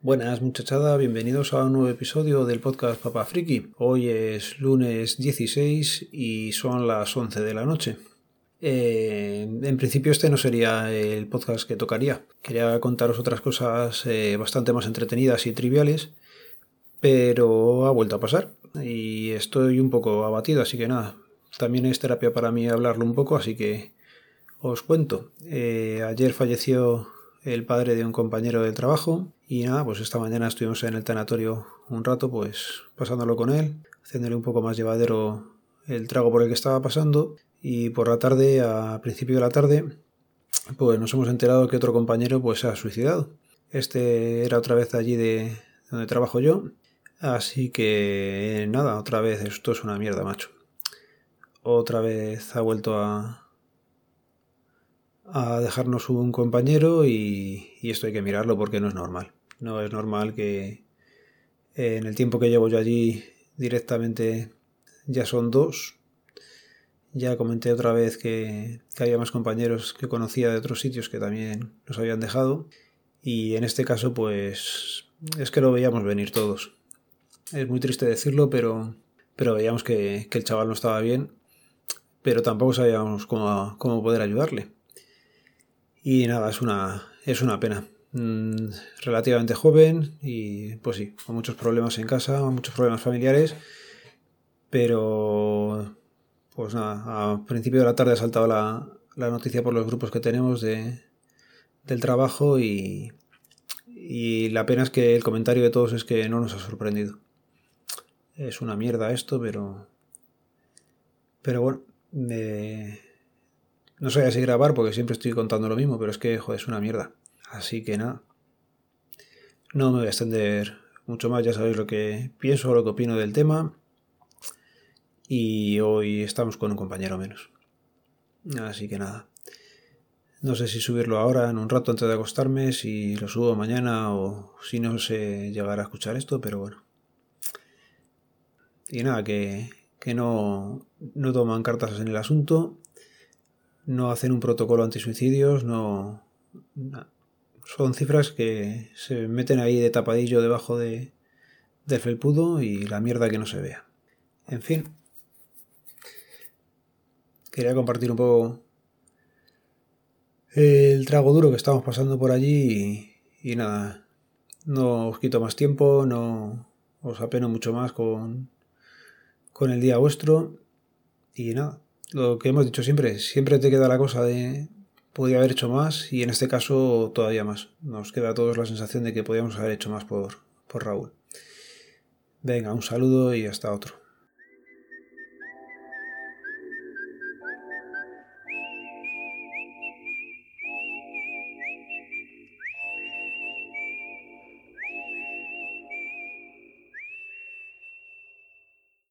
Buenas muchachada, bienvenidos a un nuevo episodio del podcast Papa Friki. Hoy es lunes 16 y son las 11 de la noche. Eh, en principio este no sería el podcast que tocaría. Quería contaros otras cosas eh, bastante más entretenidas y triviales, pero ha vuelto a pasar y estoy un poco abatido, así que nada. También es terapia para mí hablarlo un poco, así que os cuento. Eh, ayer falleció el padre de un compañero del trabajo y nada, pues esta mañana estuvimos en el tanatorio un rato, pues pasándolo con él, haciéndole un poco más llevadero el trago por el que estaba pasando y por la tarde, a principio de la tarde, pues nos hemos enterado que otro compañero pues se ha suicidado. Este era otra vez allí de donde trabajo yo, así que nada, otra vez esto es una mierda, macho. Otra vez ha vuelto a, a dejarnos un compañero y, esto hay que mirarlo porque no es normal. No es normal que en el tiempo que llevo yo allí directamente ya son dos. Ya comenté otra vez que, que había más compañeros que conocía de otros sitios que también nos habían dejado. Y en este caso pues es que lo veíamos venir todos. Es muy triste decirlo, pero, pero veíamos que, el chaval no estaba bien, pero tampoco sabíamos cómo, cómo poder ayudarle. Y nada, es una, es una pena. Mm, relativamente joven y pues sí, con muchos problemas en casa, muchos problemas familiares, pero pues nada, a principio de la tarde ha saltado la, la noticia por los grupos que tenemos de, del trabajo y, y la pena es que el comentario de todos es que no nos ha sorprendido. Es una mierda esto, pero... Pero bueno, me, no sé si grabar porque siempre estoy contando lo mismo, pero es que, joder, es una mierda. Así que nada. No me voy a extender mucho más, ya sabéis lo que pienso lo que opino del tema. Y hoy estamos con un compañero menos. Así que nada. No sé si subirlo ahora, en un rato antes de acostarme, si lo subo mañana o si no sé llegar a escuchar esto, pero bueno. Y nada, que, que no, no toman cartas en el asunto no hacen un protocolo antisuicidios, no, son cifras que se meten ahí de tapadillo debajo de, del felpudo y la mierda que no se vea. En fin, quería compartir un poco el trago duro que estamos pasando por allí y, y nada, no os quito más tiempo, no os apeno mucho más con, con el día vuestro y nada, lo que hemos dicho siempre, siempre te queda la cosa de podría haber hecho más y en este caso todavía más. Nos queda a todos la sensación de que podíamos haber hecho más por, por Raúl. Venga, un saludo y hasta otro.